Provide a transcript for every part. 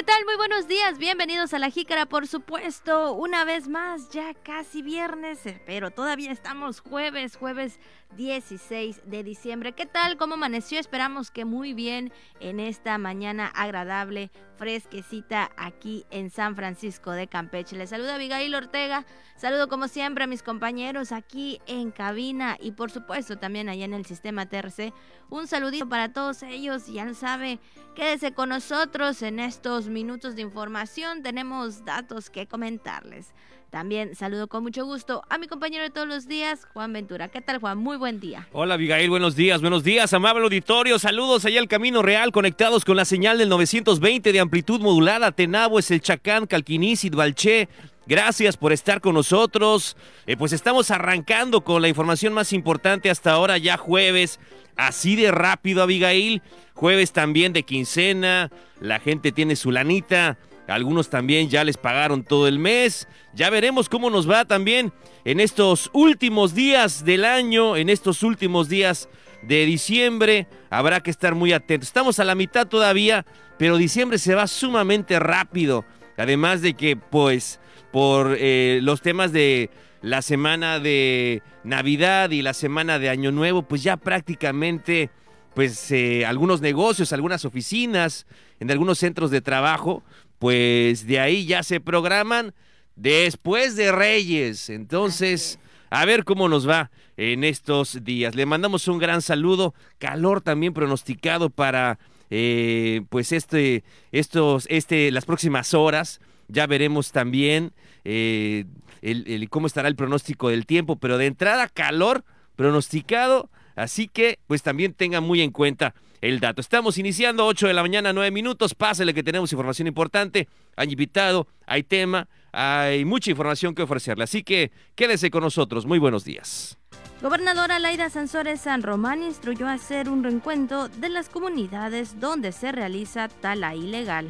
¿Qué tal? Muy buenos días. Bienvenidos a La Jícara, por supuesto. Una vez más, ya casi viernes, eh, pero todavía estamos jueves, jueves 16 de diciembre. ¿Qué tal? ¿Cómo amaneció? Esperamos que muy bien en esta mañana agradable, fresquecita aquí en San Francisco de Campeche. Les saluda Abigail Ortega. Saludo como siempre a mis compañeros aquí en cabina y por supuesto también allá en el sistema TRC. Un saludito para todos ellos. Ya sabe, quédese con nosotros en estos minutos de información. Tenemos datos que comentarles. También saludo con mucho gusto a mi compañero de todos los días, Juan Ventura. ¿Qué tal, Juan? Muy buen día. Hola, Abigail. Buenos días, buenos días, amable auditorio. Saludos allá al Camino Real, conectados con la señal del 920 de amplitud modulada. Tenabo es el Chacán, Calquiní, Balché. Gracias por estar con nosotros. Eh, pues estamos arrancando con la información más importante hasta ahora, ya jueves. Así de rápido, Abigail. Jueves también de quincena. La gente tiene su lanita. Algunos también ya les pagaron todo el mes. Ya veremos cómo nos va también en estos últimos días del año, en estos últimos días de diciembre. Habrá que estar muy atentos. Estamos a la mitad todavía, pero diciembre se va sumamente rápido. Además de que, pues, por eh, los temas de la semana de Navidad y la semana de Año Nuevo, pues ya prácticamente, pues, eh, algunos negocios, algunas oficinas, en algunos centros de trabajo, pues de ahí ya se programan después de Reyes. Entonces, a ver cómo nos va en estos días. Le mandamos un gran saludo, calor también pronosticado para eh, pues este, estos, este, las próximas horas. Ya veremos también eh, el, cómo estará el pronóstico del tiempo, pero de entrada calor pronosticado, así que pues también tengan muy en cuenta el dato. Estamos iniciando 8 de la mañana, 9 minutos. Pásale que tenemos información importante. Hay invitado, hay tema, hay mucha información que ofrecerle. Así que quédese con nosotros. Muy buenos días. Gobernadora Laida Sansores San Román instruyó a hacer un reencuentro de las comunidades donde se realiza tala ilegal.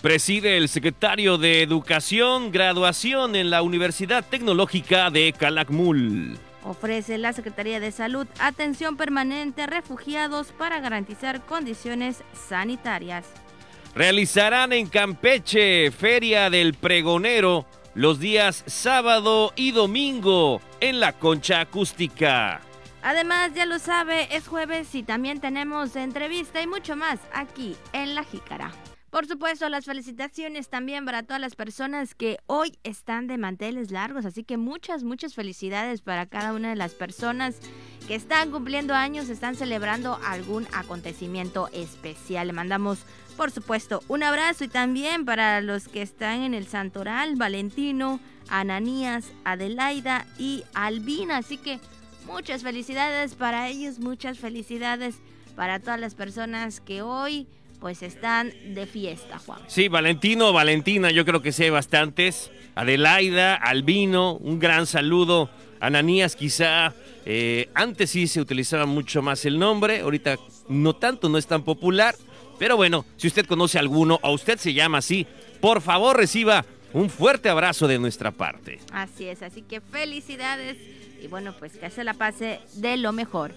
Preside el secretario de Educación, graduación en la Universidad Tecnológica de Calakmul. Ofrece la Secretaría de Salud atención permanente a refugiados para garantizar condiciones sanitarias. Realizarán en Campeche Feria del Pregonero los días sábado y domingo en la concha acústica. Además, ya lo sabe, es jueves y también tenemos entrevista y mucho más aquí en La Jícara. Por supuesto, las felicitaciones también para todas las personas que hoy están de manteles largos, así que muchas, muchas felicidades para cada una de las personas que están cumpliendo años, están celebrando algún acontecimiento especial. Le mandamos, por supuesto, un abrazo y también para los que están en el Santoral, Valentino, Ananías, Adelaida y Albina, así que muchas felicidades para ellos, muchas felicidades para todas las personas que hoy pues están de fiesta, Juan. Sí, Valentino, Valentina, yo creo que sí hay bastantes. Adelaida, Albino, un gran saludo. Ananías quizá, eh, antes sí se utilizaba mucho más el nombre, ahorita no tanto, no es tan popular. Pero bueno, si usted conoce alguno o usted se llama así, por favor reciba un fuerte abrazo de nuestra parte. Así es, así que felicidades y bueno, pues que se la pase de lo mejor.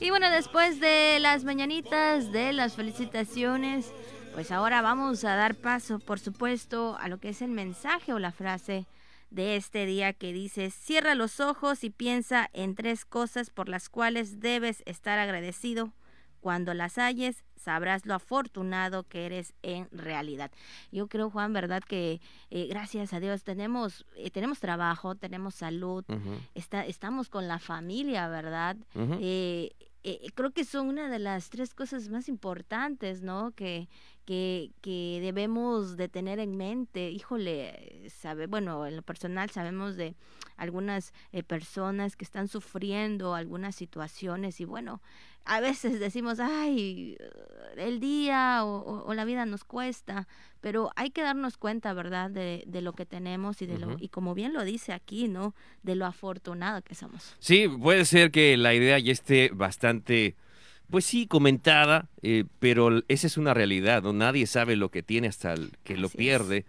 Y bueno, después de las mañanitas, de las felicitaciones, pues ahora vamos a dar paso, por supuesto, a lo que es el mensaje o la frase de este día que dice, cierra los ojos y piensa en tres cosas por las cuales debes estar agradecido. Cuando las halles, sabrás lo afortunado que eres en realidad. Yo creo, Juan, verdad que eh, gracias a Dios tenemos eh, tenemos trabajo, tenemos salud, está, estamos con la familia, ¿verdad? Eh, creo que son una de las tres cosas más importantes, ¿no? Que, que, que debemos de tener en mente. Híjole, sabe, bueno, en lo personal sabemos de algunas eh, personas que están sufriendo algunas situaciones y bueno, a veces decimos, ay, el día o, la vida nos cuesta, pero hay que darnos cuenta, ¿verdad?, de, de lo que tenemos y de lo, y como bien lo dice aquí, ¿no?, de lo afortunado que somos. Sí, puede ser que la idea ya esté bastante, pues sí, comentada, eh, pero esa es una realidad, ¿no? Nadie sabe lo que tiene hasta que lo pierde.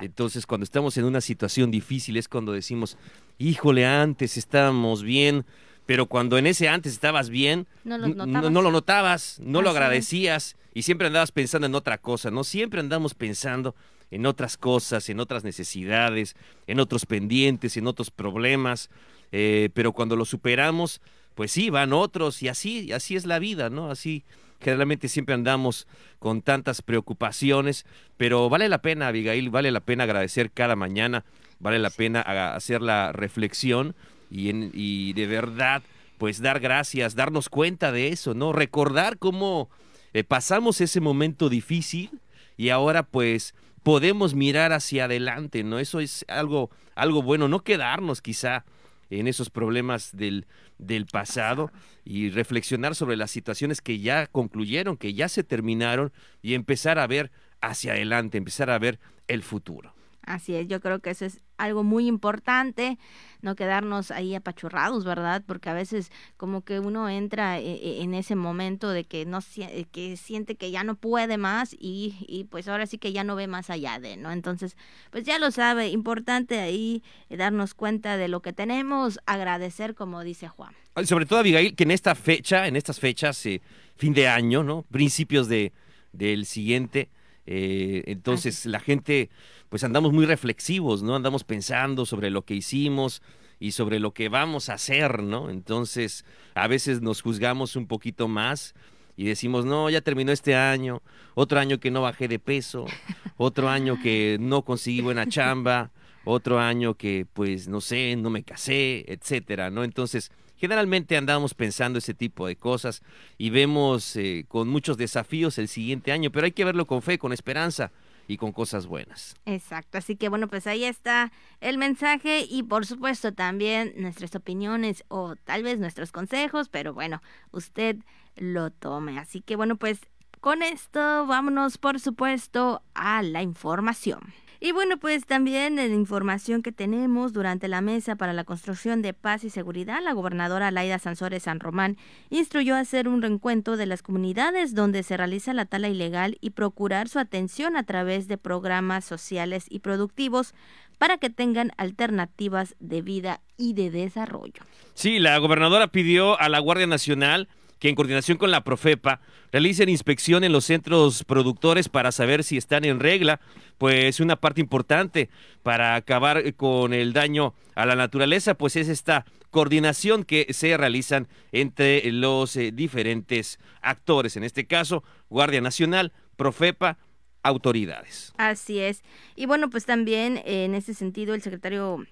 Entonces, cuando estamos en una situación difícil es cuando decimos, híjole, antes estábamos bien, pero cuando en ese antes estabas bien, no lo notabas. no lo notabas, no lo Así es. agradecías y siempre andabas pensando en otra cosa, ¿no? Siempre andamos pensando en otras cosas, en otras necesidades, en otros pendientes, en otros problemas, eh, pero cuando lo superamos, pues sí, van otros y así, y así es la vida, ¿no? Así generalmente siempre andamos con tantas preocupaciones, pero vale la pena, Abigail, vale la pena agradecer cada mañana, vale la pena a- hacer la reflexión y, en- y de verdad, pues dar gracias, darnos cuenta de eso, ¿no? Recordar cómo eh, pasamos ese momento difícil y ahora pues podemos mirar hacia adelante, ¿no? Eso es algo, algo bueno, no quedarnos quizá en esos problemas del, del pasado y reflexionar sobre las situaciones que ya concluyeron, que ya se terminaron y empezar a ver hacia adelante, empezar a ver el futuro. Así es, yo creo que eso es algo muy importante, no quedarnos ahí apachurrados, ¿verdad? Porque a veces como que uno entra e- e- en ese momento de que no eh, que siente que ya no puede más y, y pues ahora sí que ya no ve más allá de, ¿no? Entonces, pues ya lo sabe, importante ahí eh, darnos cuenta de lo que tenemos, agradecer como dice Juan. Sobre todo, Abigail, que en esta fecha, en estas fechas, eh, fin de año, ¿no? Principios de, del siguiente, eh, entonces la gente, pues andamos muy reflexivos, ¿no? Andamos pensando sobre lo que hicimos y sobre lo que vamos a hacer, ¿no? Entonces, a veces nos juzgamos un poquito más y decimos, no, ya terminó este año, otro año que no bajé de peso, otro año que no conseguí buena chamba, otro año que, pues, no sé, no me casé, etcétera, ¿no? Entonces, generalmente andamos pensando ese tipo de cosas y vemos eh, con muchos desafíos el siguiente año, pero hay que verlo con fe, con esperanza y con cosas buenas. Exacto, así que bueno, pues ahí está el mensaje y por supuesto también nuestras opiniones o tal vez nuestros consejos, pero bueno, usted lo tome. Así que bueno, pues con esto vámonos por supuesto a la información. Y bueno, pues también en información que tenemos durante la mesa para la construcción de paz y seguridad, la gobernadora Laida Sansores San Román instruyó hacer un reencuentro de las comunidades donde se realiza la tala ilegal y procurar su atención a través de programas sociales y productivos para que tengan alternativas de vida y de desarrollo. Sí, la gobernadora pidió a la Guardia Nacional que en coordinación con la Profepa realicen inspección en los centros productores para saber si están en regla, pues una parte importante para acabar con el daño a la naturaleza, pues es esta coordinación que se realizan entre los eh, diferentes actores, en este caso Guardia Nacional, Profepa, autoridades. Así es. Y bueno, pues también eh, en ese sentido el secretario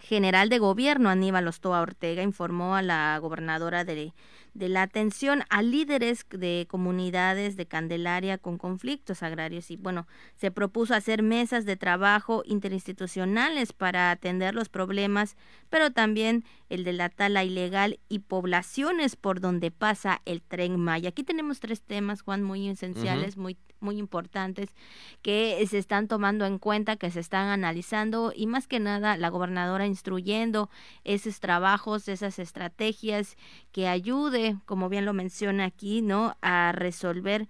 general de gobierno, Aníbal Ostoa Ortega, informó a la gobernadora de, de la atención a líderes de comunidades de Candelaria con conflictos agrarios y bueno, se propuso hacer mesas de trabajo interinstitucionales para atender los problemas, pero también el de la tala ilegal y poblaciones por donde pasa el tren Maya. Aquí tenemos tres temas, Juan, muy esenciales, muy muy importantes que se están tomando en cuenta, que se están analizando y más que nada la gobernadora instruyendo esos trabajos, esas estrategias que ayude, como bien lo menciona aquí, ¿no? A resolver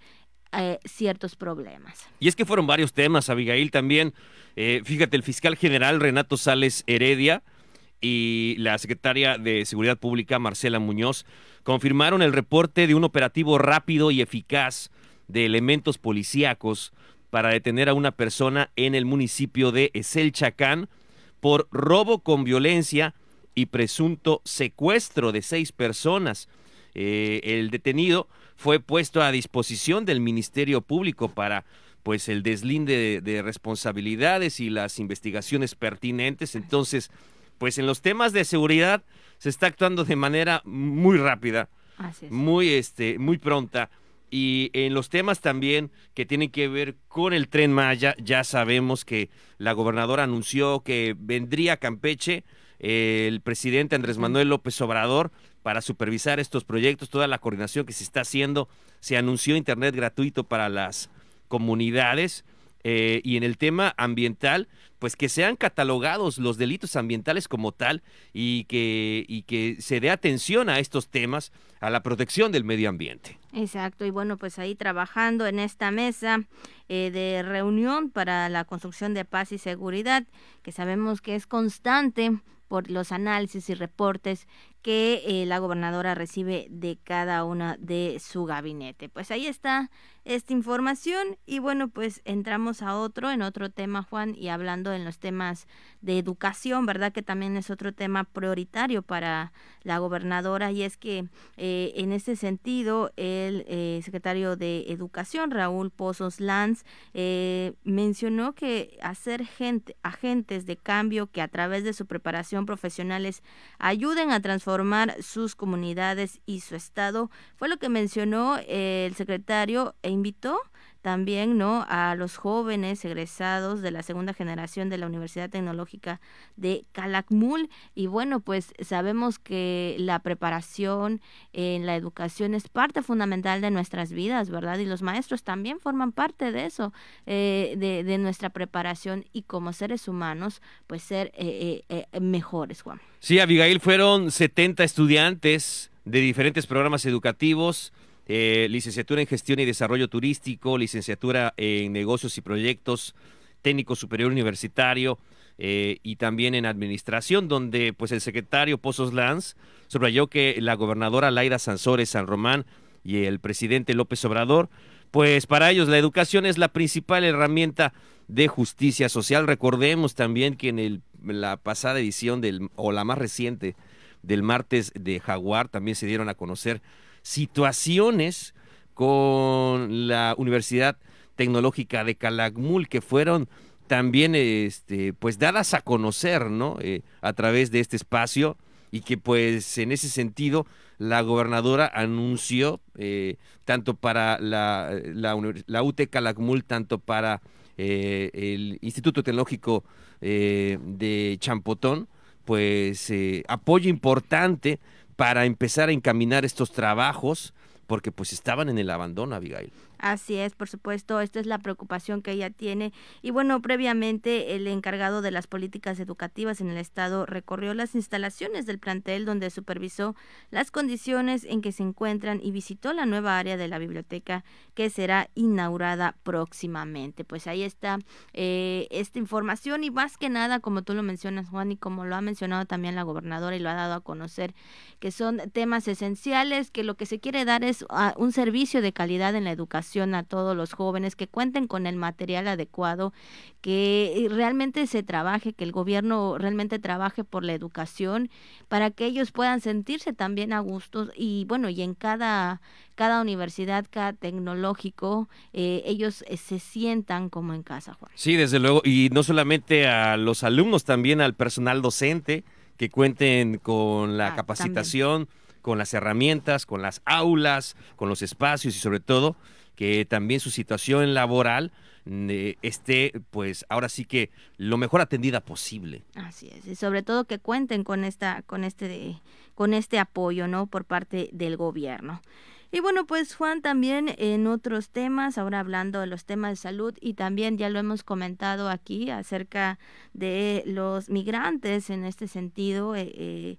eh, ciertos problemas. Y es que fueron varios temas, Abigail, también. Eh, fíjate, el fiscal general Renato Sales Heredia y la secretaria de Seguridad Pública, Marcela Muñoz, confirmaron el reporte de un operativo rápido y eficaz de elementos policíacos para detener a una persona en el municipio de Eselchacán por robo con violencia y presunto secuestro de seis personas. Eh, el detenido fue puesto a disposición del Ministerio Público para pues el deslinde de, de responsabilidades y las investigaciones pertinentes. Entonces, pues en los temas de seguridad se está actuando de manera muy rápida, Así es. muy este, muy pronta. Y en los temas también que tienen que ver con el tren Maya, ya sabemos que la gobernadora anunció que vendría a Campeche eh, el presidente Andrés Manuel López Obrador para supervisar estos proyectos, toda la coordinación que se está haciendo. Se anunció internet gratuito para las comunidades. eh, y en el tema ambiental, pues que sean catalogados los delitos ambientales como tal y que, y que se dé atención a estos temas, a la protección del medio ambiente. Exacto, y bueno, pues ahí trabajando en esta mesa eh, de reunión para la construcción de paz y seguridad, que sabemos que es constante por los análisis y reportes que eh, la gobernadora recibe de cada una de su gabinete. Pues ahí está esta información y bueno, pues entramos a otro, en otro tema, Juan, y hablando en los temas de educación, ¿verdad? Que también es otro tema prioritario para la gobernadora y es que eh, en ese sentido el eh, secretario de Educación, Raúl Pozos Lanz, mencionó que hacer gente, agentes de cambio que a través de su preparación profesionales ayuden a transformar sus comunidades y su estado, fue lo que mencionó el secretario e invitó también no a los jóvenes egresados de la segunda generación de la Universidad Tecnológica de Calakmul. Y bueno pues sabemos que la preparación en la educación es parte fundamental de nuestras vidas verdad y los maestros también forman parte de eso eh, de, nuestra preparación y como seres humanos pues ser eh, eh, mejores Juan. Sí Abigail fueron 70 estudiantes de diferentes programas educativos eh, licenciatura en Gestión y Desarrollo Turístico, licenciatura en Negocios y Proyectos, técnico superior universitario eh, y también en Administración, donde pues el secretario Pozos Lanz subrayó que la gobernadora Laida Sansores San Román y el presidente López Obrador, pues para ellos la educación es la principal herramienta de justicia social. Recordemos también que en el, la pasada edición del, o la más reciente del martes de Jaguar también se dieron a conocer situaciones con la Universidad Tecnológica de Calakmul que fueron también este, pues dadas a conocer ¿no? Eh, a través de este espacio y que pues en ese sentido la gobernadora anunció eh, tanto para la, la, la UT Calakmul, tanto para eh, el Instituto Tecnológico de Champotón, pues apoyo importante para empezar a encaminar estos trabajos porque pues estaban en el abandono, Abigail. Así es, por supuesto, esta es la preocupación que ella tiene. Y bueno, previamente el encargado de las políticas educativas en el estado recorrió las instalaciones del plantel donde supervisó las condiciones en que se encuentran y visitó la nueva área de la biblioteca que será inaugurada próximamente. Pues ahí está eh, esta información y más que nada, como tú lo mencionas, Juan, y como lo ha mencionado también la gobernadora y lo ha dado a conocer, que son temas esenciales, que lo que se quiere dar es ah, un servicio de calidad en la educación a todos los jóvenes, que cuenten con el material adecuado, que realmente se trabaje, que el gobierno realmente trabaje por la educación para que ellos puedan sentirse también a gusto y bueno, y en cada cada universidad, cada tecnológico, eh, ellos eh, se sientan como en casa, Juan. Sí, desde luego, y no solamente a los alumnos, también al personal docente, que cuenten con la ah, capacitación, con las herramientas, con las aulas, con los espacios y sobre todo que también su situación laboral eh, esté, pues ahora sí que lo mejor atendida posible. Así es, y sobre todo que cuenten con esta, con este, con este apoyo, ¿no? Por parte del gobierno. Y bueno, pues Juan, también en otros temas, ahora hablando de los temas de salud y también ya lo hemos comentado aquí acerca de los migrantes en este sentido. Eh, eh,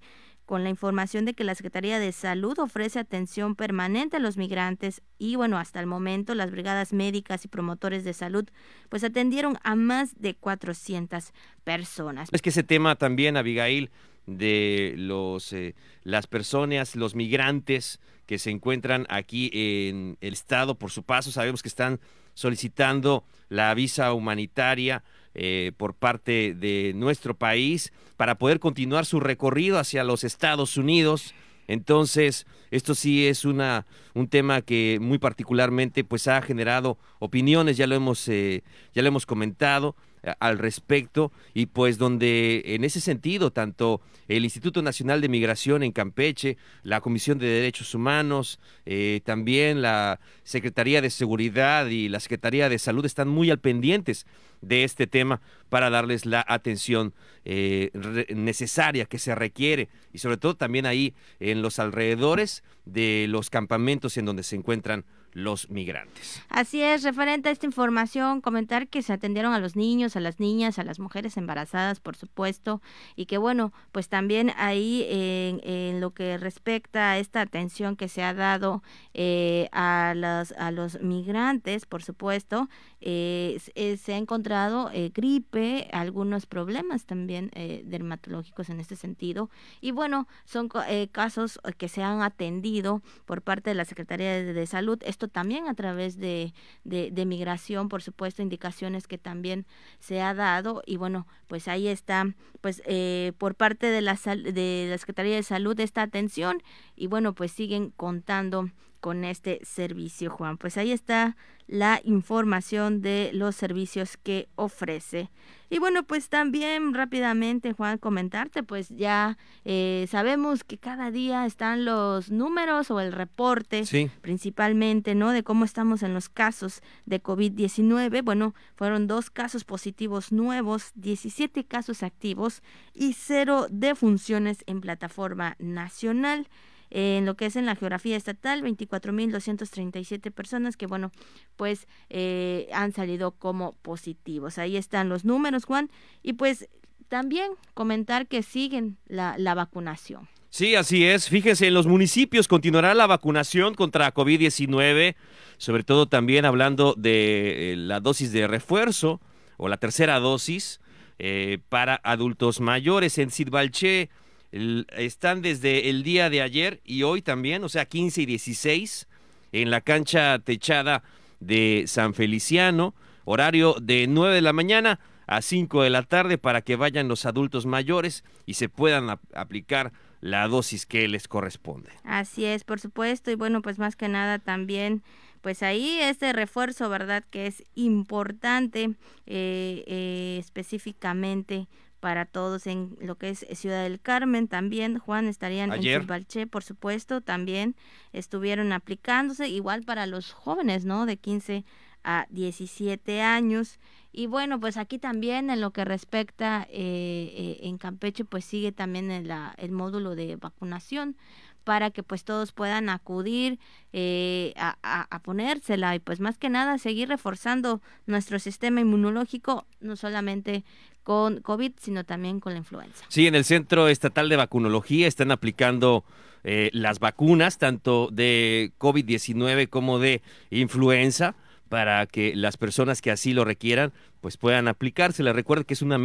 con la información de que la Secretaría de Salud ofrece atención permanente a los migrantes y bueno, hasta el momento las brigadas médicas y promotores de salud pues atendieron a más de 400 personas. Es que ese tema también, Abigail, de los eh, las personas, los migrantes que se encuentran aquí en el estado por su paso, sabemos que están solicitando la visa humanitaria eh, por parte de nuestro país para poder continuar su recorrido hacia los Estados Unidos. Entonces, esto sí es una, un tema que muy particularmente pues ha generado opiniones, ya lo hemos, eh, ya lo hemos comentado al respecto y pues donde en ese sentido tanto el Instituto Nacional de Migración en Campeche, la Comisión de Derechos Humanos, eh, también la Secretaría de Seguridad y la Secretaría de Salud están muy al pendientes de este tema para darles la atención eh, necesaria que se requiere. Y sobre todo también ahí en los alrededores de los campamentos en donde se encuentran los migrantes. Así es, referente a esta información, comentar que se atendieron a los niños, a las niñas, a las mujeres embarazadas, por supuesto, y que bueno, pues también ahí en, lo que respecta a esta atención que se ha dado eh, a, las, a los migrantes, por supuesto, eh, eh, se ha encontrado gripe, algunos problemas también dermatológicos en este sentido, y bueno, son casos que se han atendido por parte de la Secretaría de, Salud también a través de, de, migración, por supuesto, indicaciones que también se ha dado. Y bueno, pues ahí está, pues eh, por parte de la, de la Secretaría de Salud esta atención. Y bueno, pues siguen contando con este servicio, Juan. Pues ahí está la información de los servicios que ofrece. Y bueno, pues también rápidamente, Juan, comentarte, pues ya eh, sabemos que cada día están los números o el reporte, principalmente, ¿no? De cómo estamos en los casos de COVID-19. Bueno, fueron dos casos positivos nuevos, 17 casos activos y cero defunciones en plataforma nacional en lo que es en la geografía estatal, 24.237 personas que, bueno, pues eh, han salido como positivos. Ahí están los números, Juan, y pues también comentar que siguen la, la vacunación. Sí, así es. Fíjense, en los municipios continuará la vacunación contra COVID-19, sobre todo también hablando de eh, la dosis de refuerzo o la tercera dosis eh, para adultos mayores. En Sidbalché están desde el día de ayer y hoy también, o sea, 15 y 16, en la cancha techada de San Feliciano, horario de 9 de la mañana a 5 de la tarde para que vayan los adultos mayores y se puedan aplicar la dosis que les corresponde. Así es, por supuesto, y bueno, pues más que nada también pues ahí este refuerzo, ¿verdad? Que es importante eh, eh, específicamente para todos en lo que es Ciudad del Carmen también Juan estarían en Chilbalché por supuesto también estuvieron aplicándose igual para los jóvenes no de 15 a 17 años. Y bueno pues aquí también en lo que respecta eh, eh, en Campeche pues sigue también el, el módulo de vacunación para que pues todos puedan acudir eh, a, a, ponérsela y pues más que nada seguir reforzando nuestro sistema inmunológico, no solamente con COVID, sino también con la influenza. Sí, en el Centro Estatal de Vacunología están aplicando eh, las vacunas, tanto de COVID-19 como de influenza, para que las personas que así lo requieran, pues puedan aplicársela. Recuerda que es una,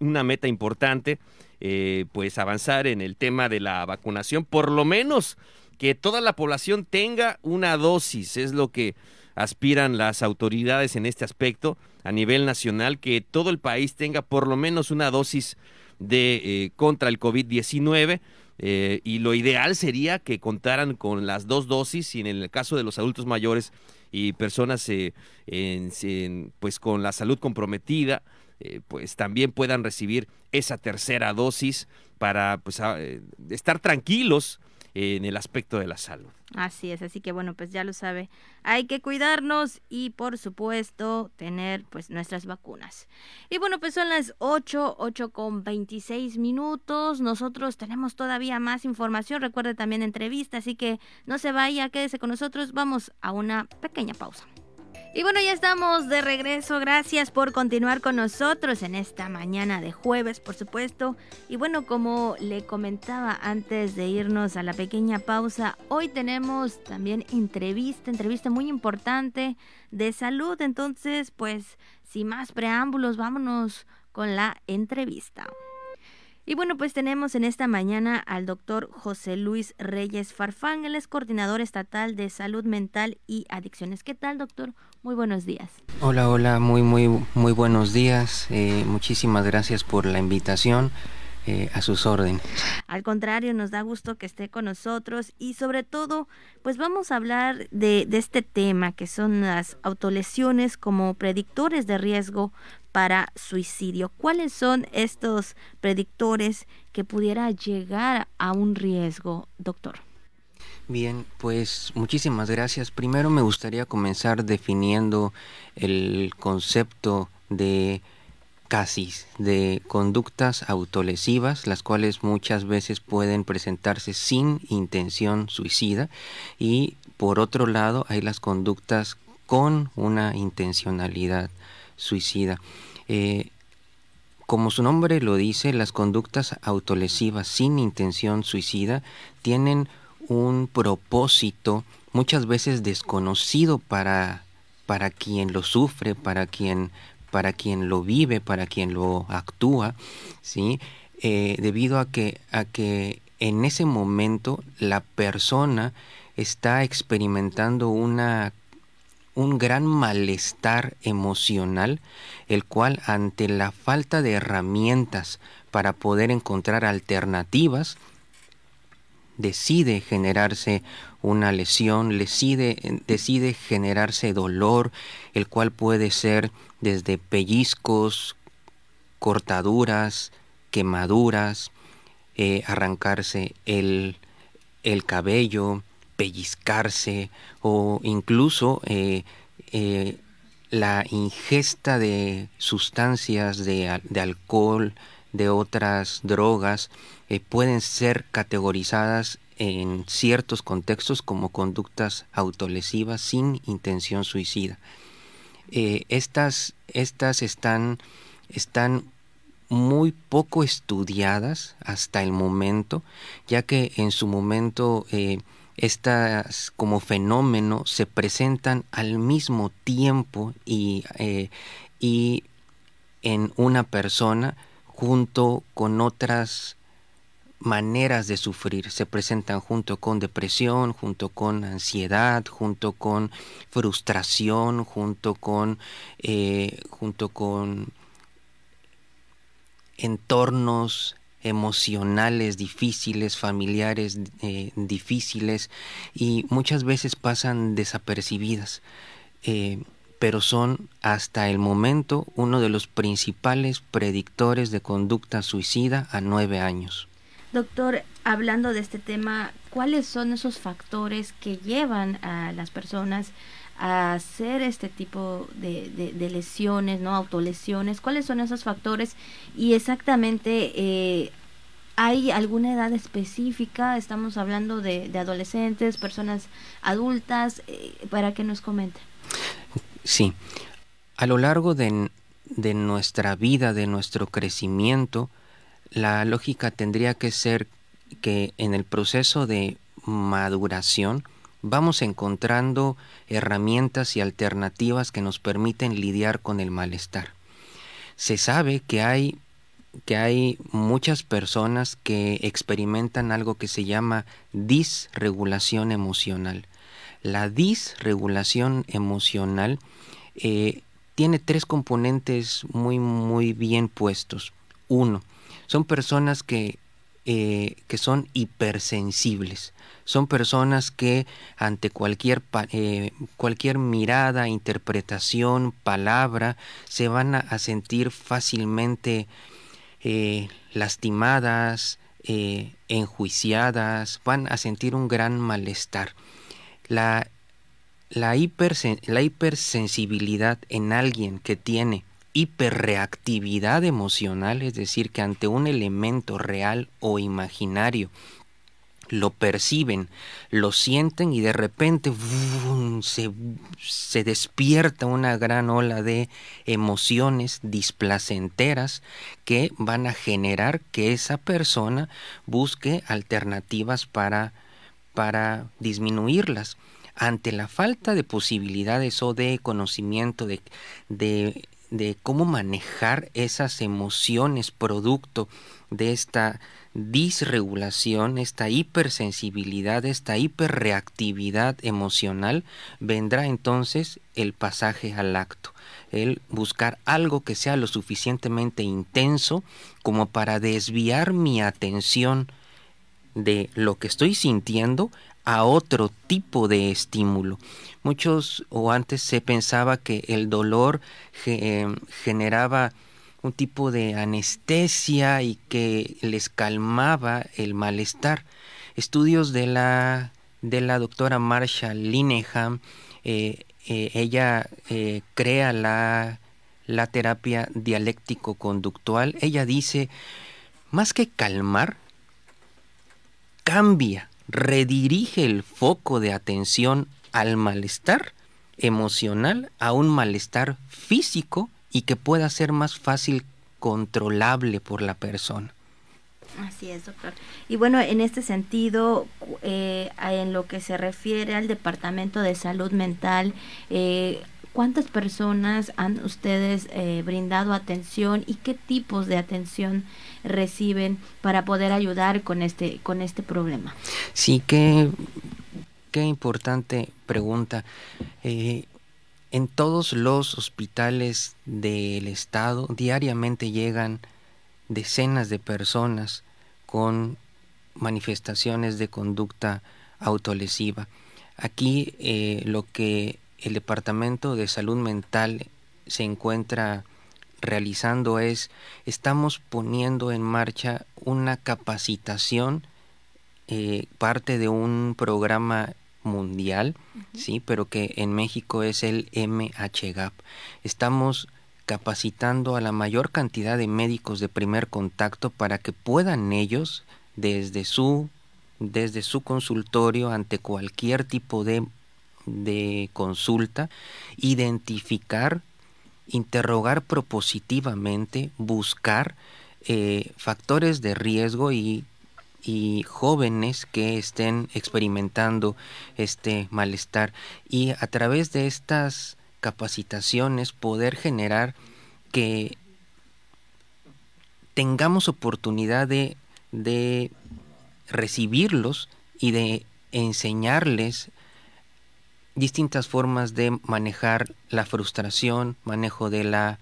una meta importante, eh, pues avanzar en el tema de la vacunación, por lo menos que toda la población tenga una dosis, es lo que aspiran las autoridades en este aspecto a nivel nacional, que todo el país tenga por lo menos una dosis de eh, contra el COVID-19. Eh, y lo ideal sería que contaran con las dos dosis y en el caso de los adultos mayores y personas eh, pues con la salud comprometida pues también puedan recibir esa tercera dosis para pues, estar tranquilos en el aspecto de la salud. Así es, así que bueno, pues ya lo sabe, hay que cuidarnos y por supuesto tener pues nuestras vacunas. Y bueno, pues son las 8, 8 con 26 minutos, nosotros tenemos todavía más información, recuerde también entrevista, así que no se vaya, quédese con nosotros, vamos a una pequeña pausa. Y bueno, ya estamos de regreso. Gracias por continuar con nosotros en esta mañana de jueves, por supuesto. Y bueno, como le comentaba antes de irnos a la pequeña pausa, hoy tenemos también entrevista, entrevista muy importante de salud. Entonces, pues, sin más preámbulos, vámonos con la entrevista. Y bueno, pues tenemos en esta mañana al doctor José Luis Reyes Farfán, él es coordinador estatal de salud mental y adicciones. ¿Qué tal, doctor? Muy buenos días. Hola, hola, muy, muy, muy buenos días. Eh, muchísimas gracias por la invitación. Eh, a sus órdenes. Al contrario, nos da gusto que esté con nosotros y sobre todo, pues vamos a hablar de, de este tema que son las autolesiones como predictores de riesgo para suicidio. ¿Cuáles son estos predictores que pudiera llegar a un riesgo, doctor? Bien, pues muchísimas gracias. Primero me gustaría comenzar definiendo el concepto de casis de conductas autolesivas, las cuales muchas veces pueden presentarse sin intención suicida y por otro lado hay las conductas con una intencionalidad suicida. Eh, como su nombre lo dice, las conductas autolesivas sin intención suicida tienen un propósito muchas veces desconocido para, para quien lo sufre, para quien, para quien lo vive, para quien lo actúa, ¿sí? Eh, debido a que, a que en ese momento la persona está experimentando una un gran malestar emocional, el cual ante la falta de herramientas para poder encontrar alternativas, decide generarse una lesión, decide, decide generarse dolor, el cual puede ser desde pellizcos, cortaduras, quemaduras, eh, arrancarse el, el cabello, pellizcarse o incluso eh, eh, la ingesta de sustancias de, alcohol, de otras drogas, eh, pueden ser categorizadas en ciertos contextos como conductas autolesivas sin intención suicida. estas, estas están, están muy poco estudiadas hasta el momento, ya que en su momento estas como fenómeno se presentan al mismo tiempo y, eh, y en una persona junto con otras maneras de sufrir. Se presentan junto con depresión, junto con ansiedad, junto con frustración, junto con, eh, junto con entornos emocionales difíciles, familiares eh, difíciles y muchas veces pasan desapercibidas, eh, pero son hasta el momento uno de los principales predictores de conducta suicida a nueve años. Doctor, hablando de este tema, ¿cuáles son esos factores que llevan a las personas hacer este tipo de, de, lesiones, ¿no? Autolesiones. ¿Cuáles son esos factores? Y exactamente, eh, ¿hay alguna edad específica? Estamos hablando de, de adolescentes, personas adultas, eh, para que nos comenten. Sí, a lo largo de, de nuestra vida, de nuestro crecimiento, la lógica tendría que ser que en el proceso de maduración, vamos encontrando herramientas y alternativas que nos permiten lidiar con el malestar. Se sabe que hay que hay muchas personas que experimentan algo que se llama disregulación emocional. La disregulación emocional eh, tiene tres componentes muy muy bien puestos. Uno, son personas que, eh, que son hipersensibles son personas que ante cualquier, eh, cualquier mirada, interpretación, palabra, se van a, sentir fácilmente eh, lastimadas, enjuiciadas, van a sentir un gran malestar. La, la, la hipersensibilidad en alguien que tiene hiperreactividad emocional, es decir, que ante un elemento real o imaginario lo perciben, lo sienten y de repente se, despierta una gran ola de emociones displacenteras que van a generar que esa persona busque alternativas para, para disminuirlas. Ante la falta de posibilidades o de conocimiento de, de, de cómo manejar esas emociones producto de esta disregulación, esta hipersensibilidad, esta hiperreactividad emocional, vendrá entonces el pasaje al acto, el buscar algo que sea lo suficientemente intenso como para desviar mi atención de lo que estoy sintiendo a otro tipo de estímulo. Muchos o antes se pensaba que el dolor eh, generaba un tipo de anestesia y que les calmaba el malestar. Estudios de la, de la doctora Marsha Linehan, eh, eh, ella crea la, la terapia dialéctico-conductual. Ella dice, más que calmar, cambia redirige el foco de atención al malestar emocional a un malestar físico y que pueda ser más fácil controlable por la persona. Así es, doctor. Y bueno, en este sentido, eh, en lo que se refiere al Departamento de Salud Mental, eh, ¿cuántas personas han ustedes eh, brindado atención y qué tipos de atención reciben para poder ayudar con este, con este problema? Sí, qué, qué importante pregunta. en todos los hospitales del estado diariamente llegan decenas de personas con manifestaciones de conducta autolesiva. Aquí eh, lo que el Departamento de Salud Mental se encuentra realizando es, estamos poniendo en marcha una capacitación, eh, parte de un programa mundial, sí, pero que en México es el MHGAP. Estamos capacitando a la mayor cantidad de médicos de primer contacto para que puedan ellos, desde su, desde su consultorio, ante cualquier tipo de, de consulta, identificar, interrogar propositivamente, buscar eh, factores de riesgo y, y jóvenes que estén experimentando este malestar. Y a través de estas capacitaciones, poder generar que tengamos oportunidad de, de recibirlos y de enseñarles distintas formas de manejar la frustración, manejo de la,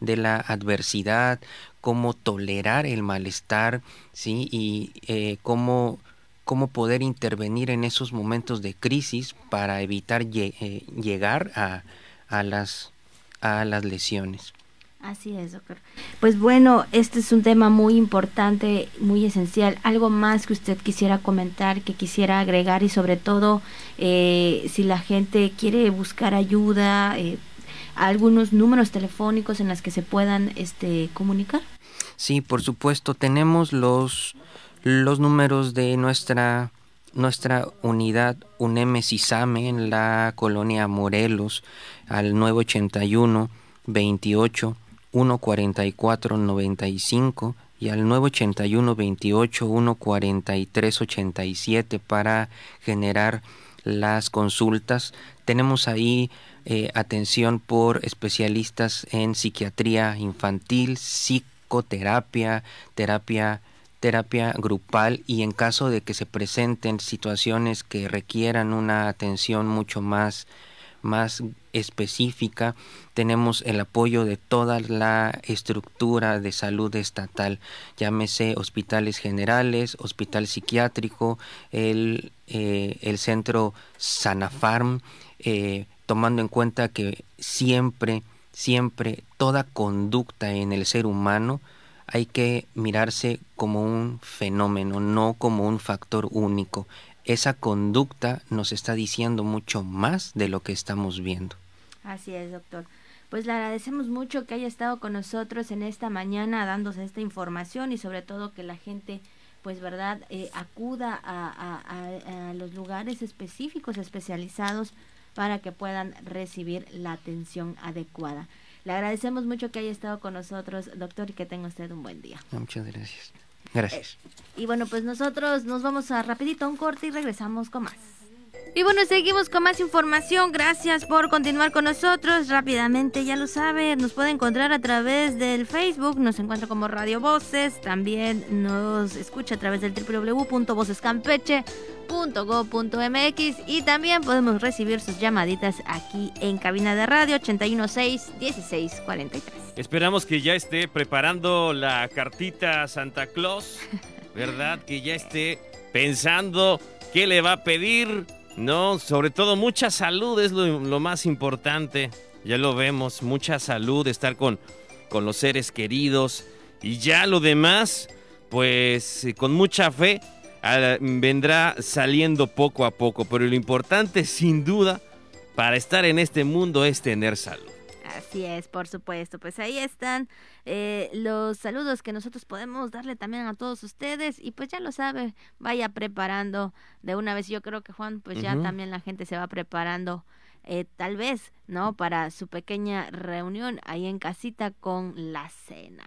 de la adversidad, cómo tolerar el malestar, ¿sí? y eh, cómo, cómo, poder intervenir en esos momentos de crisis para evitar eh, llegar a, a las, a las lesiones. Así es, doctor. Pues bueno, este es un tema muy importante, muy esencial. ¿Algo más que usted quisiera comentar, que quisiera agregar y sobre todo eh, si la gente quiere buscar ayuda, eh, algunos números telefónicos en los que se puedan este, comunicar? Sí, por supuesto, tenemos los, los números de nuestra nuestra unidad UNEMES-ISAME en la colonia Morelos al 981 28 144 95 y al 981 28 143 87 para generar las consultas. Tenemos ahí eh, atención por especialistas en psiquiatría infantil, psicoterapia, terapia terapia grupal y en caso de que se presenten situaciones que requieran una atención mucho más más específica, tenemos el apoyo de toda la estructura de salud estatal, llámese hospitales generales, hospital psiquiátrico, el, eh, el centro Sanafarm, eh, tomando en cuenta que siempre, siempre toda conducta en el ser humano hay que mirarse como un fenómeno, no como un factor único. Esa conducta nos está diciendo mucho más de lo que estamos viendo. Así es, doctor. Pues le agradecemos mucho que haya estado con nosotros en esta mañana dándose esta información y sobre todo que la gente, pues verdad, eh, acuda a los lugares específicos, especializados, para que puedan recibir la atención adecuada. Le agradecemos mucho que haya estado con nosotros, doctor, y que tenga usted un buen día. Muchas gracias. Gracias. Eh, y bueno, pues nosotros nos vamos a rapidito un corte y regresamos con más. Y bueno, seguimos con más información. Gracias por continuar con nosotros. Rápidamente, ya lo saben, nos puede encontrar a través del Facebook, nos encuentra como Radio Voces, también nos escucha a través del www.vocescampeche.go.mx y también podemos recibir sus llamaditas aquí en cabina de radio 816 1643. Esperamos que ya esté preparando la cartita Santa Claus, ¿verdad? Que ya esté pensando qué le va a pedir no, sobre todo mucha salud es lo, más importante. Ya lo vemos, mucha salud, estar con, con los seres queridos. Y ya lo demás, pues eh, con mucha fe vendrá saliendo poco a poco. Pero lo importante, sin duda, para estar en este mundo es tener salud. Así es, por supuesto. Pues ahí están eh, los saludos que nosotros podemos darle también a todos ustedes y pues ya lo sabe, vaya preparando de una vez. Yo creo que Juan, pues ya también la gente se va preparando eh, tal vez, ¿no? Para su pequeña reunión ahí en casita con la cena.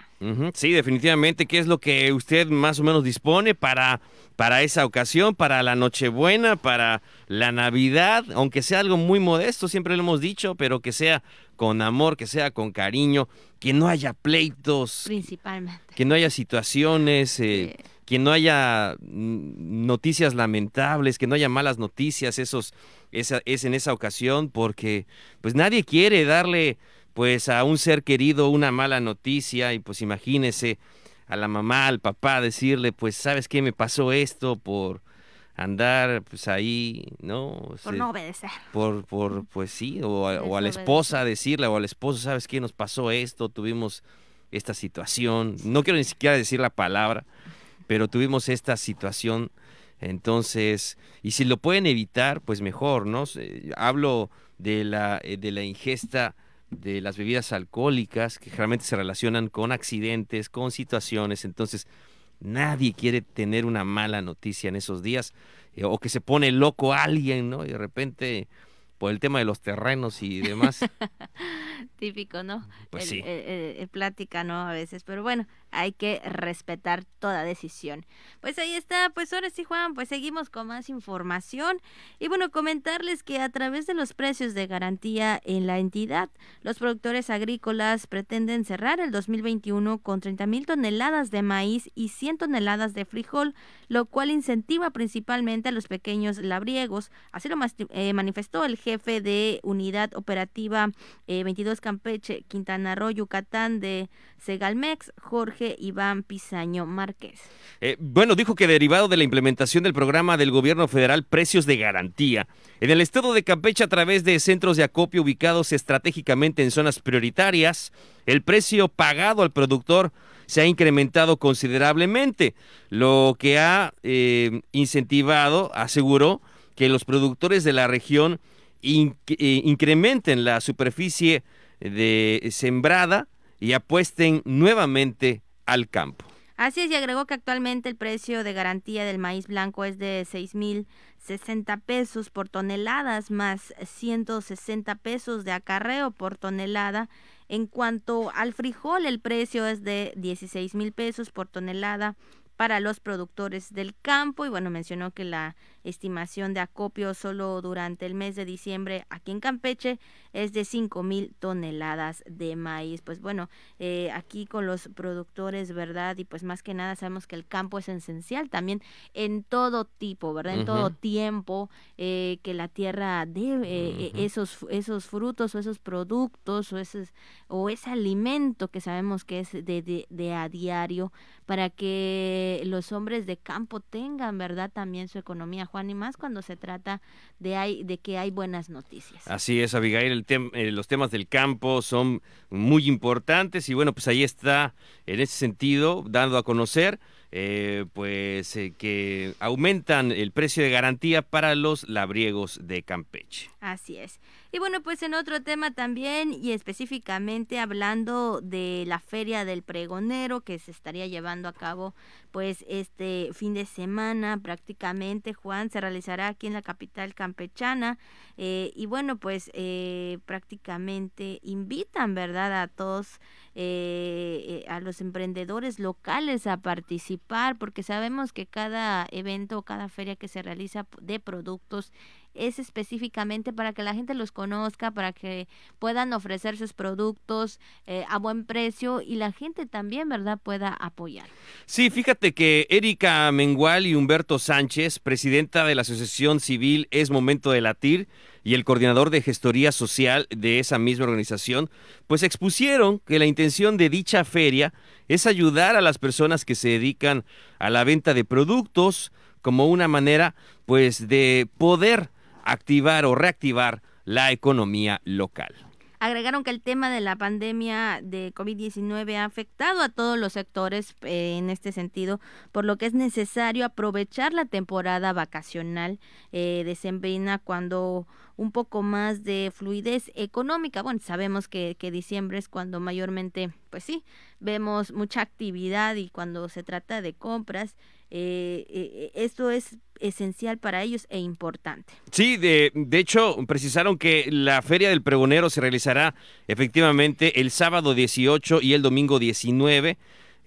Sí, definitivamente. ¿Qué es lo que usted más o menos dispone para, para esa ocasión, para la Nochebuena, para la Navidad? Aunque sea algo muy modesto, siempre lo hemos dicho, pero que sea con amor, que sea con cariño, que no haya pleitos. Principalmente. Que no haya situaciones. Eh, que no haya noticias lamentables, que no haya malas noticias, esos, esa, es en esa ocasión, porque pues nadie quiere darle pues a un ser querido una mala noticia y pues imagínese a la mamá, al papá decirle pues sabes qué me pasó esto por andar pues ahí, ¿no? Por no obedecer. Por, por pues sí, o a, la esposa decirle o al esposo, ¿sabes qué nos pasó esto? Tuvimos esta situación, no quiero ni siquiera decir la palabra, pero tuvimos esta situación, entonces, y si lo pueden evitar, pues mejor, ¿no? Hablo de la, eh, de la ingesta de las bebidas alcohólicas que generalmente se relacionan con accidentes, con situaciones, entonces nadie quiere tener una mala noticia en esos días eh, o que se pone loco alguien, ¿no? Y de repente por el tema de los terrenos y demás. Típico, ¿no? Pues sí. el, plática, ¿no? A veces, pero bueno, hay que respetar toda decisión. Pues ahí está, pues ahora sí, Juan, pues seguimos con más información. Y bueno, comentarles que a través de los precios de garantía en la entidad, los productores agrícolas pretenden cerrar el 2021 con 30 mil toneladas de maíz y 100 toneladas de frijol, lo cual incentiva principalmente a los pequeños labriegos. Así lo eh, manifestó el jefe de Unidad Operativa 22 eh, Campeche, Quintana Roo, Yucatán de Segalmex, Jorge Iván Pisaño Márquez. Eh, bueno, dijo que derivado de la implementación del programa del gobierno federal Precios de Garantía, en el estado de Campeche a través de centros de acopio ubicados estratégicamente en zonas prioritarias, el precio pagado al productor se ha incrementado considerablemente, lo que ha eh, incentivado, aseguró, que los productores de la región eh, incrementen la superficie de sembrada y apuesten nuevamente al campo. Así es, y agregó que actualmente el precio de garantía del maíz blanco es de seis mil sesenta pesos por toneladas más 160 pesos de acarreo por tonelada. En cuanto al frijol, el precio es de 16 mil pesos por tonelada para los productores del campo y bueno, mencionó que la estimación de acopio solo durante el mes de diciembre aquí en Campeche es de 5 mil toneladas de maíz. Pues bueno, eh, aquí con los productores, ¿verdad? Y pues más que nada sabemos que el campo es esencial también en todo tipo, ¿verdad? En todo tiempo, eh, que la tierra debe eh, esos, esos frutos o esos productos o, ese, o ese alimento que sabemos que es de, de, de a diario para que los hombres de campo tengan, ¿verdad? También su economía Juan, y más cuando se trata de, hay, de que hay buenas noticias. Así es, Abigail, el eh, los temas del campo son muy importantes y bueno, pues ahí está, en ese sentido, dando a conocer eh, pues eh, que aumentan el precio de garantía para los labriegos de Campeche. Así es. Y bueno, pues en otro tema también y específicamente hablando de la feria del pregonero que se estaría llevando a cabo pues este fin de semana prácticamente Juan se realizará aquí en la capital campechana eh, y bueno pues prácticamente invitan verdad a todos a los emprendedores locales a participar porque sabemos que cada evento cada feria que se realiza de productos es específicamente para que la gente los conozca, para que puedan ofrecer sus productos eh, a buen precio y la gente también, ¿verdad?, pueda apoyar. Sí, fíjate que Erika Mengual y Humberto Sánchez, presidenta de la Asociación Civil Es Momento de Latir, y el coordinador de gestoría social de esa misma organización, pues expusieron que la intención de dicha feria es ayudar a las personas que se dedican a la venta de productos como una manera pues de poder activar o reactivar la economía local. agregaron que el tema de la pandemia de COVID-19 ha afectado a todos los sectores eh, en este sentido, por lo que es necesario aprovechar la temporada vacacional eh, decembrina cuando un poco más de fluidez económica. Bueno, sabemos que, diciembre es cuando mayormente, pues sí, vemos mucha actividad y cuando se trata de compras, eh, eh, esto es esencial para ellos e importante. Sí, de, de hecho, precisaron que la Feria del Pregonero se realizará efectivamente el sábado 18 y el domingo 19,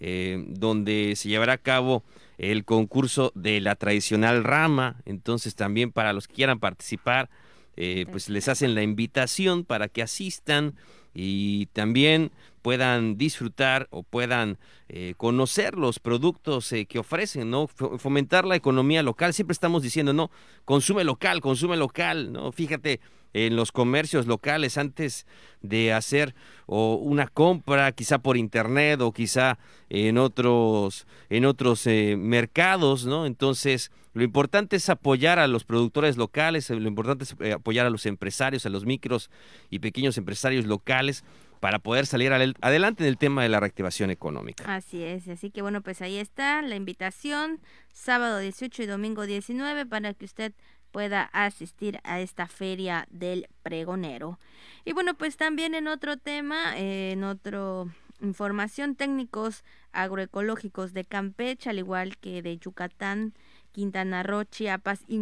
eh, donde se llevará a cabo el concurso de la tradicional rama. Entonces, también para los que quieran participar, eh, pues les hacen la invitación para que asistan y también puedan disfrutar o puedan eh, conocer los productos eh, que ofrecen, ¿no? Fomentar la economía local. Siempre estamos diciendo, no, consume local, consume local, ¿no? Fíjate, en los comercios locales antes de hacer o una compra quizá por internet o quizá en otros en otros eh, mercados no entonces lo importante es apoyar a los productores locales lo importante es apoyar a los empresarios a los micros y pequeños empresarios locales para poder salir adelante en el tema de la reactivación económica. Así es, así que bueno, pues ahí está la invitación, sábado 18 y domingo 19, para que usted pueda asistir a esta feria del pregonero. Y bueno, pues también en otro tema, en otro información, técnicos agroecológicos de Campeche, al igual que de Yucatán, Quintana Roo, Chiapas y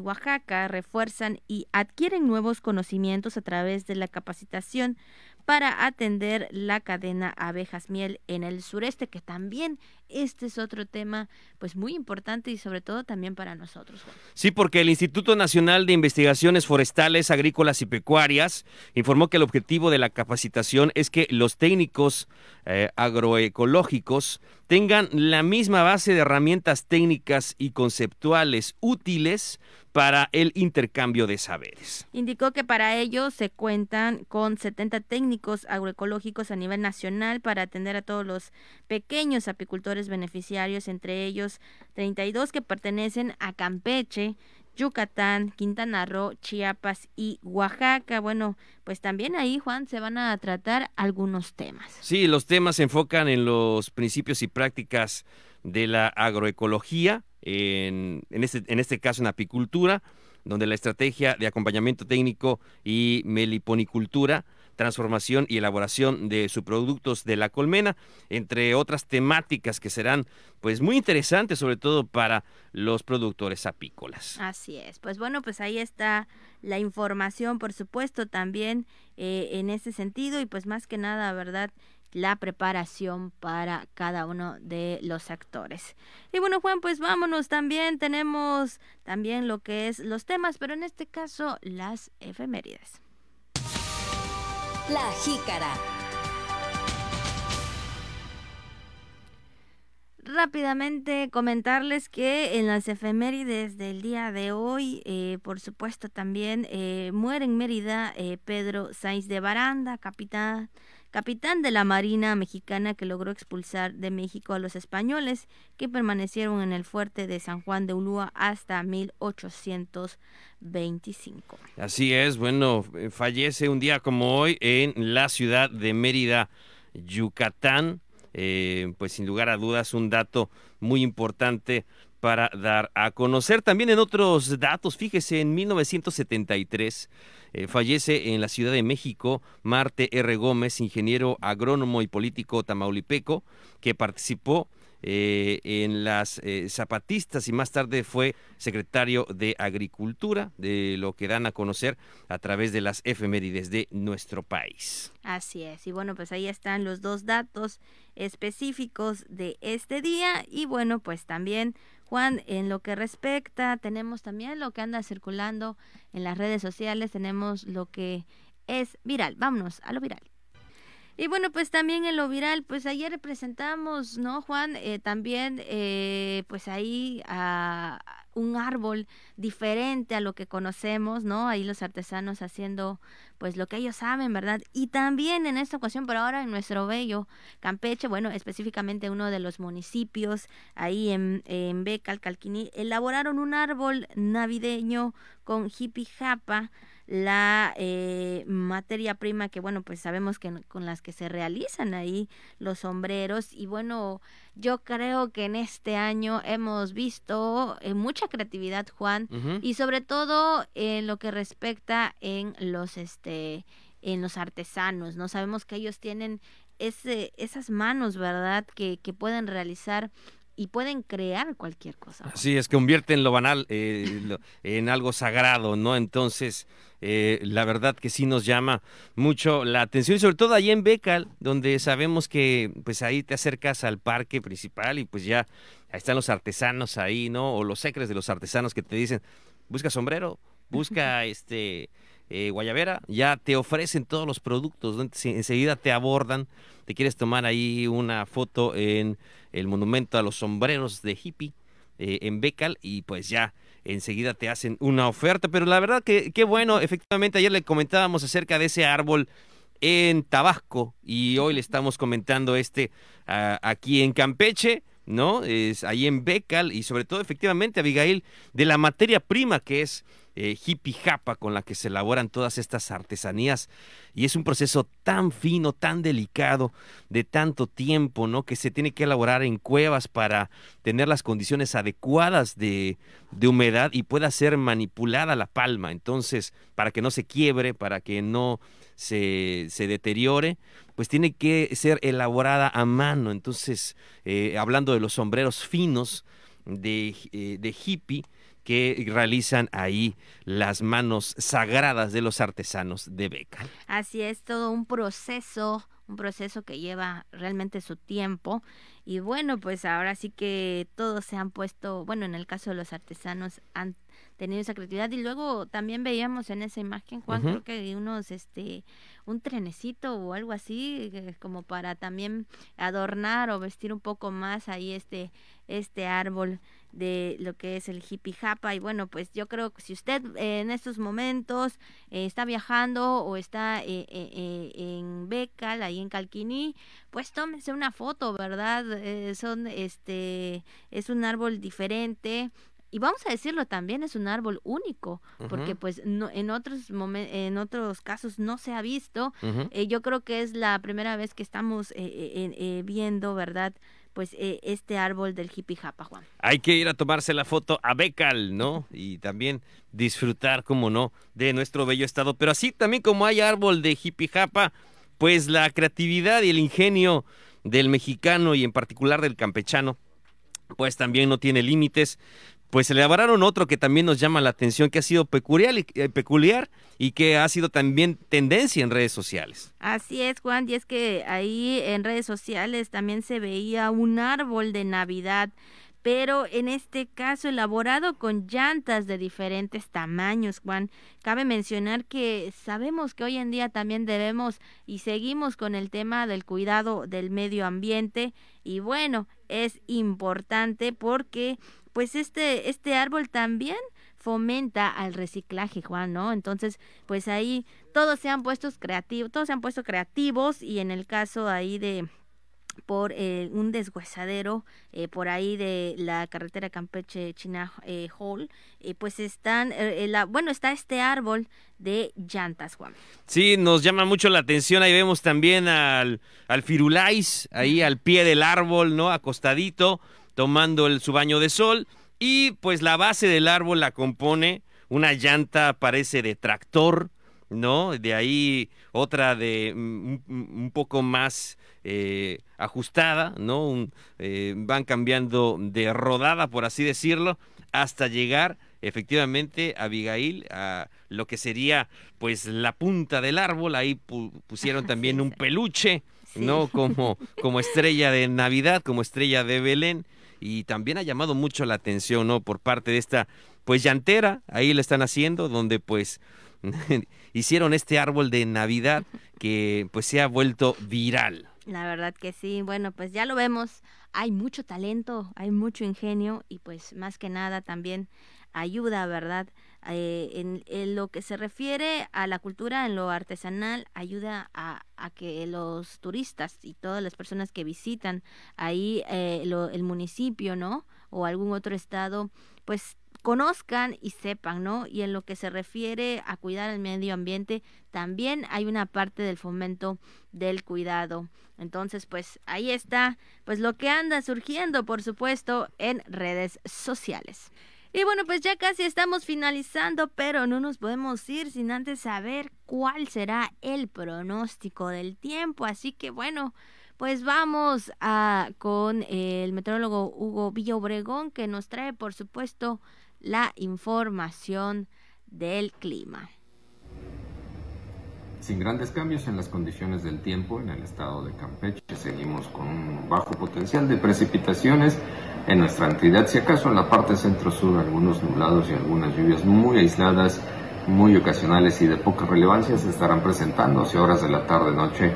Oaxaca refuerzan y adquieren nuevos conocimientos a través de la capacitación para atender la cadena abejas miel en el sureste, que también este es otro tema pues muy importante y sobre todo también para nosotros. Sí, porque el Instituto Nacional de Investigaciones Forestales, Agrícolas y Pecuarias informó que el objetivo de la capacitación es que los técnicos eh, agroecológicos tengan la misma base de herramientas técnicas y conceptuales útiles para el intercambio de saberes. Indicó que para ello se cuentan con 70 técnicos agroecológicos a nivel nacional para atender a todos los pequeños apicultores beneficiarios, entre ellos 32 que pertenecen a Campeche, Yucatán, Quintana Roo, Chiapas y Oaxaca. Bueno, pues también ahí, Juan, se van a tratar algunos temas. Sí, los temas se enfocan en los principios y prácticas de la agroecología, en, en, este, en este caso en apicultura, donde la estrategia de acompañamiento técnico y meliponicultura, transformación y elaboración de subproductos de la colmena, entre otras temáticas que serán pues muy interesantes, sobre todo para los productores apícolas. Así es, pues bueno, pues ahí está la información, por supuesto, también eh, en ese sentido y pues más que nada, ¿verdad? la preparación para cada uno de los actores. Y bueno, Juan, pues vámonos también, tenemos también lo que es los temas, pero en este caso las efemérides. La jícara. Rápidamente comentarles que en las efemérides del día de hoy, eh, por supuesto también eh, muere en Mérida eh, Pedro Sainz de Baranda, capitán capitán de la Marina mexicana que logró expulsar de México a los españoles que permanecieron en el fuerte de San Juan de Ulúa hasta 1825. Así es, bueno, eh, fallece un día como hoy en la ciudad de Mérida, Yucatán. Eh, pues sin lugar a dudas un dato muy importante para dar a conocer. También en otros datos, fíjese, en 1973 eh, fallece en la Ciudad de México Marte R. Gómez, ingeniero agrónomo y político tamaulipeco, que participó eh, en las eh, zapatistas y más tarde fue secretario de Agricultura, de lo que dan a conocer a través de las efemérides de nuestro país. Así es, y bueno, pues ahí están los dos datos específicos de este día y bueno, pues también Juan, en lo que respecta, tenemos también lo que anda circulando en las redes sociales, tenemos lo que es viral. Vámonos a lo viral. Y bueno, pues también en lo viral, pues ayer presentamos, ¿no, Juan? Eh, también, eh, pues ahí a un árbol diferente a lo que conocemos, ¿no? Ahí los artesanos haciendo pues lo que ellos saben, ¿verdad? Y también en esta ocasión, pero ahora en nuestro bello Campeche, bueno, específicamente uno de los municipios ahí en, en Becal, Calquiní, elaboraron un árbol navideño con hippie japa la eh, materia prima que bueno pues sabemos que con las que se realizan ahí los sombreros. Y bueno yo creo que en este año hemos visto eh, mucha creatividad Juan y sobre todo en lo que respecta en los este en los artesanos no sabemos que ellos tienen ese, esas manos verdad que, que pueden realizar y pueden crear cualquier cosa. Así es, convierten lo banal eh, en algo sagrado, ¿no? Entonces, eh, la verdad que sí nos llama mucho la atención, y sobre todo ahí en Becal, donde sabemos que pues ahí te acercas al parque principal y pues ya ahí están los artesanos ahí, ¿no? O los secres de los artesanos que te dicen, busca sombrero, busca este eh, Guayavera, ya te ofrecen todos los productos, enseguida te abordan, te quieres tomar ahí una foto en el monumento a los sombreros de hippie eh, en Becal y pues ya enseguida te hacen una oferta, pero la verdad que qué bueno, efectivamente ayer le comentábamos acerca de ese árbol en Tabasco y hoy le estamos comentando este aquí en Campeche. ¿no? Es ahí en Becal y sobre todo efectivamente Abigail de la materia prima que es eh, hippie japa con la que se elaboran todas estas artesanías y es un proceso tan fino, tan delicado, de tanto tiempo, ¿no? Que se tiene que elaborar en cuevas para tener las condiciones adecuadas de, de humedad y pueda ser manipulada la palma. Entonces, para que no se quiebre, para que no se, se deteriore, pues tiene que ser elaborada a mano. Entonces, eh, hablando de los sombreros finos de, eh, de hippie, que realizan ahí las manos sagradas de los artesanos de Beca. Así es, todo un proceso, un proceso que lleva realmente su tiempo. Y bueno, pues ahora sí que todos se han puesto, bueno, en el caso de los artesanos han tenido esa creatividad y luego también veíamos en esa imagen Juan creo que unos este un trenecito o algo así eh, como para también adornar o vestir un poco más ahí este este árbol de lo que es el hippie japa. Y bueno pues yo creo que si usted eh, en estos momentos eh, está viajando o está en Becal ahí en Calquiní pues tómese una foto verdad son este es un árbol diferente. Y vamos a decirlo también es un árbol único porque pues no, en otros en otros casos no se ha visto. Eh, yo creo que es la primera vez que estamos eh, eh, viendo verdad pues este árbol del hippie japa Juan. Hay que ir a tomarse la foto a Becal no y también disfrutar como no de nuestro bello estado. Pero así también como hay árbol de hippie japa pues la creatividad y el ingenio del mexicano y en particular del campechano pues también no tiene límites pues se elaboraron otro que también nos llama la atención, que ha sido peculiar y, eh, peculiar y que ha sido también tendencia en redes sociales. Así es, Juan, y es que ahí en redes sociales también se veía un árbol de Navidad pero en este caso elaborado con llantas de diferentes tamaños, Juan. Cabe mencionar que sabemos que hoy en día también debemos y seguimos con el tema del cuidado del medio ambiente y bueno, es importante porque pues este, este árbol también fomenta al reciclaje, Juan, ¿no? Entonces, pues ahí todos se han puesto creativos, todos se han puesto creativos y en el caso ahí de por eh, un deshuesadero eh, por ahí de la carretera Campeche China eh, Hall pues están la, bueno está este árbol de llantas Juan sí nos llama mucho la atención ahí vemos también al al firulais ahí al pie del árbol no acostadito tomando el, su baño de sol y pues la base del árbol la compone una llanta parece de tractor, ¿no? De ahí otra de mm, un, poco más eh, ajustada, ¿no? Eh, van cambiando de rodada, por así decirlo, hasta llegar efectivamente Abigail a lo que sería pues la punta del árbol, ahí pusieron también un peluche, ¿no? Como, como estrella de Navidad, como estrella de Belén y también ha llamado mucho la atención, ¿no? Por parte de esta, pues llantera, ahí le están haciendo, donde pues hicieron este árbol de Navidad que pues se ha vuelto viral. La verdad que sí, bueno, pues ya lo vemos, hay mucho talento, hay mucho ingenio y pues más que nada también ayuda, ¿verdad? Eh, en, lo que se refiere a la cultura, en lo artesanal, ayuda a, a que los turistas y todas las personas que visitan ahí eh, el municipio, ¿no? O algún otro estado, pues conozcan y sepan, ¿no? Y en lo que se refiere a cuidar el medio ambiente, también hay una parte del fomento del cuidado. Entonces, pues ahí está, pues lo que anda surgiendo, por supuesto, en redes sociales. Y bueno, pues ya casi estamos finalizando, pero no nos podemos ir sin antes saber cuál será el pronóstico del tiempo. Así que bueno, pues vamos a, con el meteorólogo Hugo Obregón, que nos trae, por supuesto, la información del clima. Sin grandes cambios en las condiciones del tiempo en el estado de Campeche, seguimos con un bajo potencial de precipitaciones en nuestra entidad, si acaso en la parte centro-sur algunos nublados y algunas lluvias muy aisladas, muy ocasionales y de poca relevancia se estarán presentando hacia horas de la tarde-noche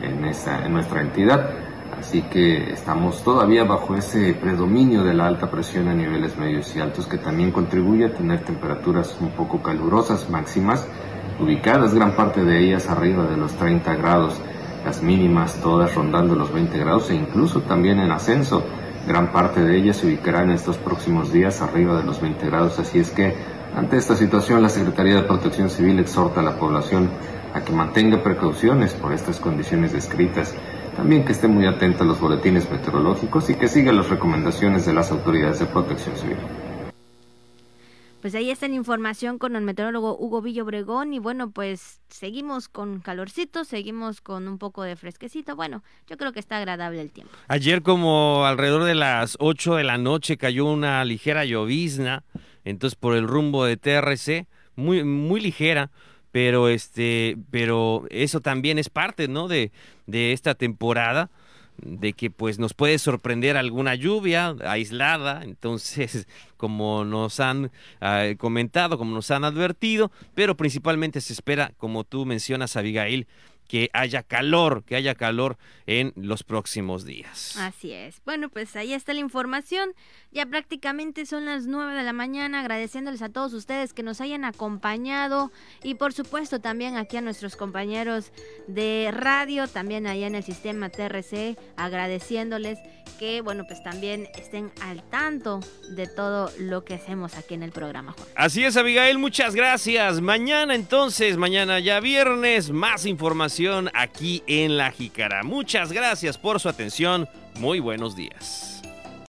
en, en nuestra entidad. Así que estamos todavía bajo ese predominio de la alta presión a niveles medios y altos que también contribuye a tener temperaturas un poco calurosas máximas, ubicadas gran parte de ellas arriba de los 30 grados, las mínimas todas rondando los 20 grados e incluso también en ascenso. Gran parte de ellas se ubicará en estos próximos días arriba de los 20 grados, así es que ante esta situación la Secretaría de Protección Civil exhorta a la población a que mantenga precauciones por estas condiciones descritas también que esté muy atenta a los boletines meteorológicos y que siga las recomendaciones de las autoridades de protección civil. Pues ahí está la información con el meteorólogo Hugo Villo Obregón y bueno, pues seguimos con calorcito, seguimos con un poco de fresquecito. Bueno, yo creo que está agradable el tiempo. Ayer como alrededor de las 8 de la noche cayó una ligera llovizna, entonces por el rumbo de TRC, muy muy ligera, pero este pero eso también es parte no de, de esta temporada de que pues nos puede sorprender alguna lluvia aislada, entonces como nos han ah, comentado, como nos han advertido, pero principalmente se espera, como tú mencionas, Abigail, que haya calor, que haya calor en los próximos días. Así es. Bueno, pues ahí está la información. Ya prácticamente son las nueve de la mañana, agradeciéndoles a todos ustedes que nos hayan acompañado y por supuesto también aquí a nuestros compañeros de radio, también allá en el sistema TRC, agradeciéndoles que, bueno, pues también estén al tanto de todo lo que hacemos aquí en el programa. Así es, Abigail, muchas gracias. Mañana entonces, mañana ya viernes, más aquí en La Jícara. Muchas gracias por su atención. Muy buenos días.